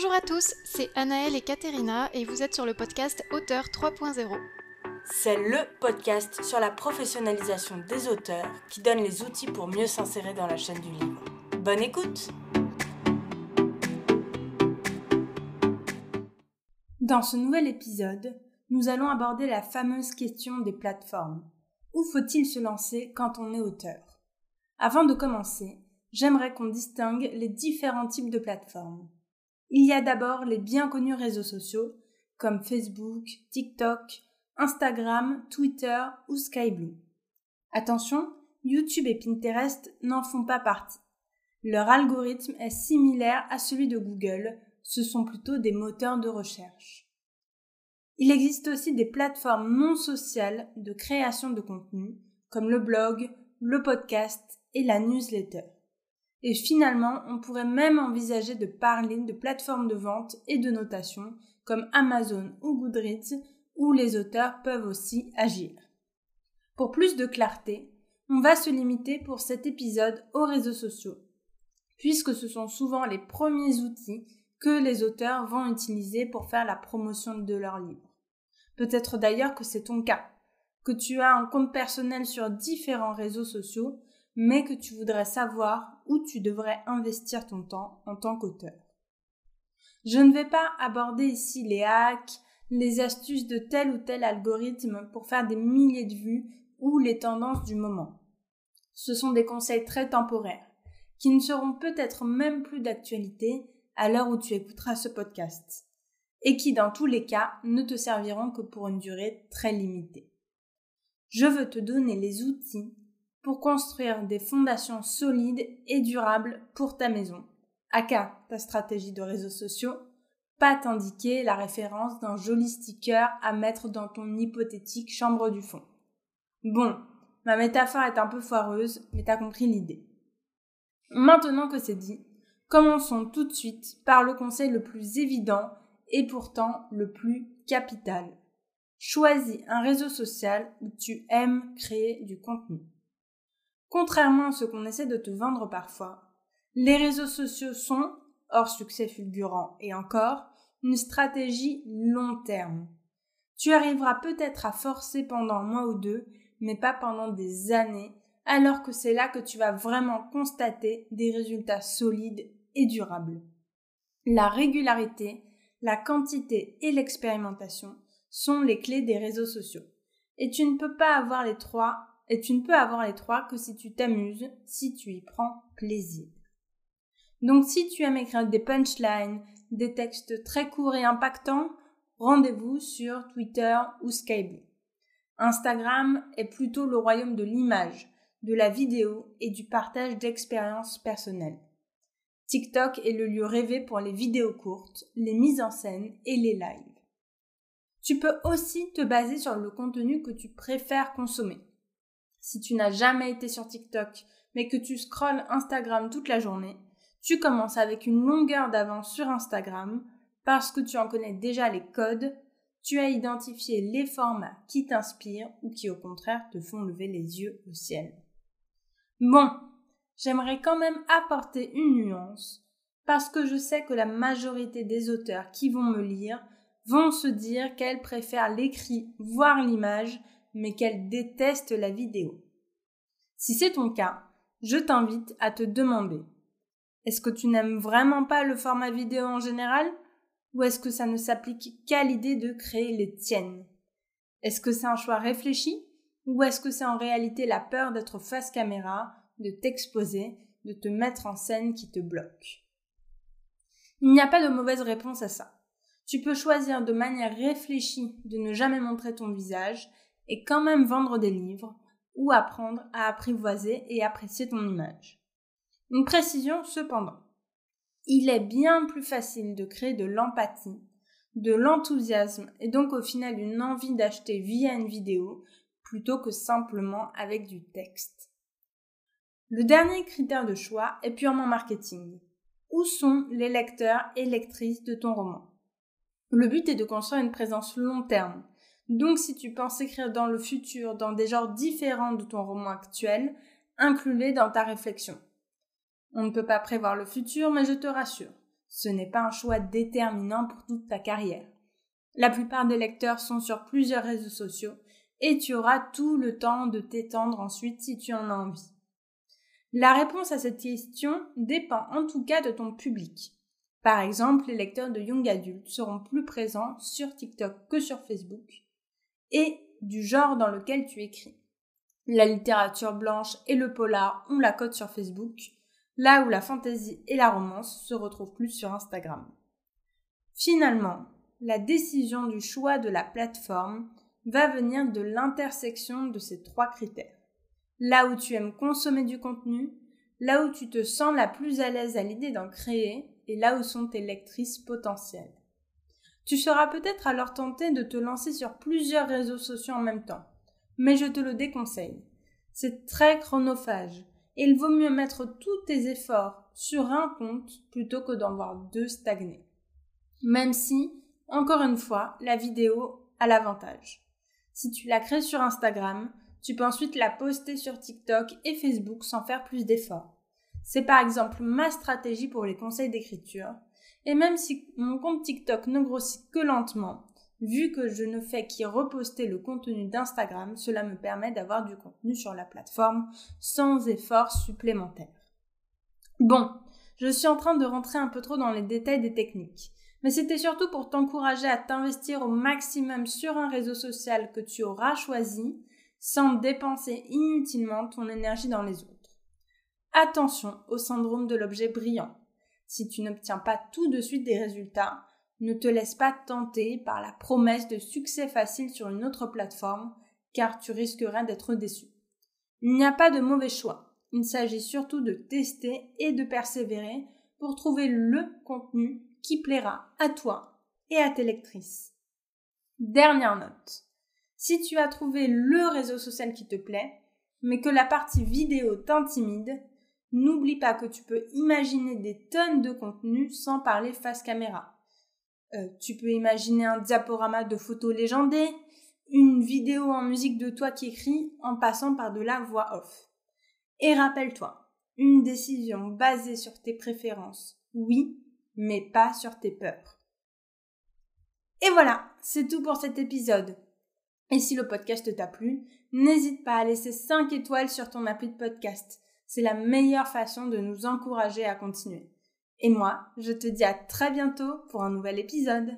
Bonjour à tous, c'est Anaëlle et Katerina et vous êtes sur le podcast Auteur 3.0. C'est le podcast sur la professionnalisation des auteurs qui donne les outils pour mieux s'insérer dans la chaîne du livre. Bonne écoute Dans ce nouvel épisode, nous allons aborder la fameuse question des plateformes. Où faut-il se lancer quand on est auteur? Avant de commencer, j'aimerais qu'on distingue les différents types de plateformes. Il y a d'abord les bien connus réseaux sociaux comme Facebook, TikTok, Instagram, Twitter ou Skyblue. Attention, YouTube et Pinterest n'en font pas partie. Leur algorithme est similaire à celui de Google, ce sont plutôt des moteurs de recherche. Il existe aussi des plateformes non sociales de création de contenu, comme le blog, le podcast et la newsletter. Et finalement, on pourrait même envisager de parler de plateformes de vente et de notation comme Amazon ou Goodreads où les auteurs peuvent aussi agir. Pour plus de clarté, on va se limiter pour cet épisode aux réseaux sociaux, puisque ce sont souvent les premiers outils que les auteurs vont utiliser pour faire la promotion de leur livre. Peut-être d'ailleurs que c'est ton cas, que tu as un compte personnel sur différents réseaux sociaux mais que tu voudrais savoir où tu devrais investir ton temps en tant qu'auteur. Je ne vais pas aborder ici les hacks, les astuces de tel ou tel algorithme pour faire des milliers de vues ou les tendances du moment. Ce sont des conseils très temporaires, qui ne seront peut-être même plus d'actualité à l'heure où tu écouteras ce podcast, et qui dans tous les cas ne te serviront que pour une durée très limitée. Je veux te donner les outils pour construire des fondations solides et durables pour ta maison. Aka, ta stratégie de réseaux sociaux, pas t'indiquer la référence d'un joli sticker à mettre dans ton hypothétique chambre du fond. Bon, ma métaphore est un peu foireuse, mais t'as compris l'idée. Maintenant que c'est dit, commençons tout de suite par le conseil le plus évident et pourtant le plus capital. Choisis un réseau social où tu aimes créer du contenu. Contrairement à ce qu'on essaie de te vendre parfois, les réseaux sociaux sont, hors succès fulgurant et encore, une stratégie long terme. Tu arriveras peut-être à forcer pendant un mois ou deux, mais pas pendant des années, alors que c'est là que tu vas vraiment constater des résultats solides et durables. La régularité, la quantité et l'expérimentation sont les clés des réseaux sociaux. Et tu ne peux pas avoir les trois et tu ne peux avoir les trois que si tu t'amuses, si tu y prends plaisir. Donc si tu aimes écrire des punchlines, des textes très courts et impactants, rendez-vous sur Twitter ou Skype. Instagram est plutôt le royaume de l'image, de la vidéo et du partage d'expériences personnelles. TikTok est le lieu rêvé pour les vidéos courtes, les mises en scène et les lives. Tu peux aussi te baser sur le contenu que tu préfères consommer. Si tu n'as jamais été sur TikTok, mais que tu scrolles Instagram toute la journée, tu commences avec une longueur d'avance sur Instagram parce que tu en connais déjà les codes, tu as identifié les formats qui t'inspirent ou qui au contraire te font lever les yeux au ciel. Bon, j'aimerais quand même apporter une nuance parce que je sais que la majorité des auteurs qui vont me lire vont se dire qu'elles préfèrent l'écrit, voire l'image, mais qu'elle déteste la vidéo. Si c'est ton cas, je t'invite à te demander est-ce que tu n'aimes vraiment pas le format vidéo en général ou est-ce que ça ne s'applique qu'à l'idée de créer les tiennes? Est-ce que c'est un choix réfléchi ou est-ce que c'est en réalité la peur d'être face caméra, de t'exposer, de te mettre en scène qui te bloque? Il n'y a pas de mauvaise réponse à ça. Tu peux choisir de manière réfléchie de ne jamais montrer ton visage et quand même vendre des livres ou apprendre à apprivoiser et apprécier ton image. Une précision cependant. Il est bien plus facile de créer de l'empathie, de l'enthousiasme et donc au final une envie d'acheter via une vidéo plutôt que simplement avec du texte. Le dernier critère de choix est purement marketing. Où sont les lecteurs et lectrices de ton roman? Le but est de construire une présence long terme, donc si tu penses écrire dans le futur dans des genres différents de ton roman actuel, inclus-les dans ta réflexion. On ne peut pas prévoir le futur, mais je te rassure. Ce n'est pas un choix déterminant pour toute ta carrière. La plupart des lecteurs sont sur plusieurs réseaux sociaux et tu auras tout le temps de t'étendre ensuite si tu en as envie. La réponse à cette question dépend en tout cas de ton public. Par exemple, les lecteurs de Young Adult seront plus présents sur TikTok que sur Facebook et du genre dans lequel tu écris. La littérature blanche et le polar ont la cote sur Facebook, là où la fantaisie et la romance se retrouvent plus sur Instagram. Finalement, la décision du choix de la plateforme va venir de l'intersection de ces trois critères. Là où tu aimes consommer du contenu, là où tu te sens la plus à l'aise à l'idée d'en créer et là où sont tes lectrices potentielles. Tu seras peut-être alors tenté de te lancer sur plusieurs réseaux sociaux en même temps, mais je te le déconseille. C'est très chronophage et il vaut mieux mettre tous tes efforts sur un compte plutôt que d'en voir deux stagner. Même si, encore une fois, la vidéo a l'avantage. Si tu la crées sur Instagram, tu peux ensuite la poster sur TikTok et Facebook sans faire plus d'efforts. C'est par exemple ma stratégie pour les conseils d'écriture. Et même si mon compte TikTok ne grossit que lentement, vu que je ne fais qu'y reposter le contenu d'Instagram, cela me permet d'avoir du contenu sur la plateforme sans effort supplémentaire. Bon, je suis en train de rentrer un peu trop dans les détails des techniques mais c'était surtout pour t'encourager à t'investir au maximum sur un réseau social que tu auras choisi sans dépenser inutilement ton énergie dans les autres. Attention au syndrome de l'objet brillant. Si tu n'obtiens pas tout de suite des résultats, ne te laisse pas tenter par la promesse de succès facile sur une autre plateforme, car tu risquerais d'être déçu. Il n'y a pas de mauvais choix. Il s'agit surtout de tester et de persévérer pour trouver le contenu qui plaira à toi et à tes lectrices. Dernière note. Si tu as trouvé le réseau social qui te plaît, mais que la partie vidéo t'intimide, n'oublie pas que tu peux imaginer des tonnes de contenus sans parler face caméra. Euh, tu peux imaginer un diaporama de photos légendées, une vidéo en musique de toi qui écris en passant par de la voix off. Et rappelle-toi, une décision basée sur tes préférences, oui, mais pas sur tes peurs. Et voilà, c'est tout pour cet épisode. Et si le podcast t'a plu, n'hésite pas à laisser 5 étoiles sur ton appli de podcast. C'est la meilleure façon de nous encourager à continuer. Et moi, je te dis à très bientôt pour un nouvel épisode.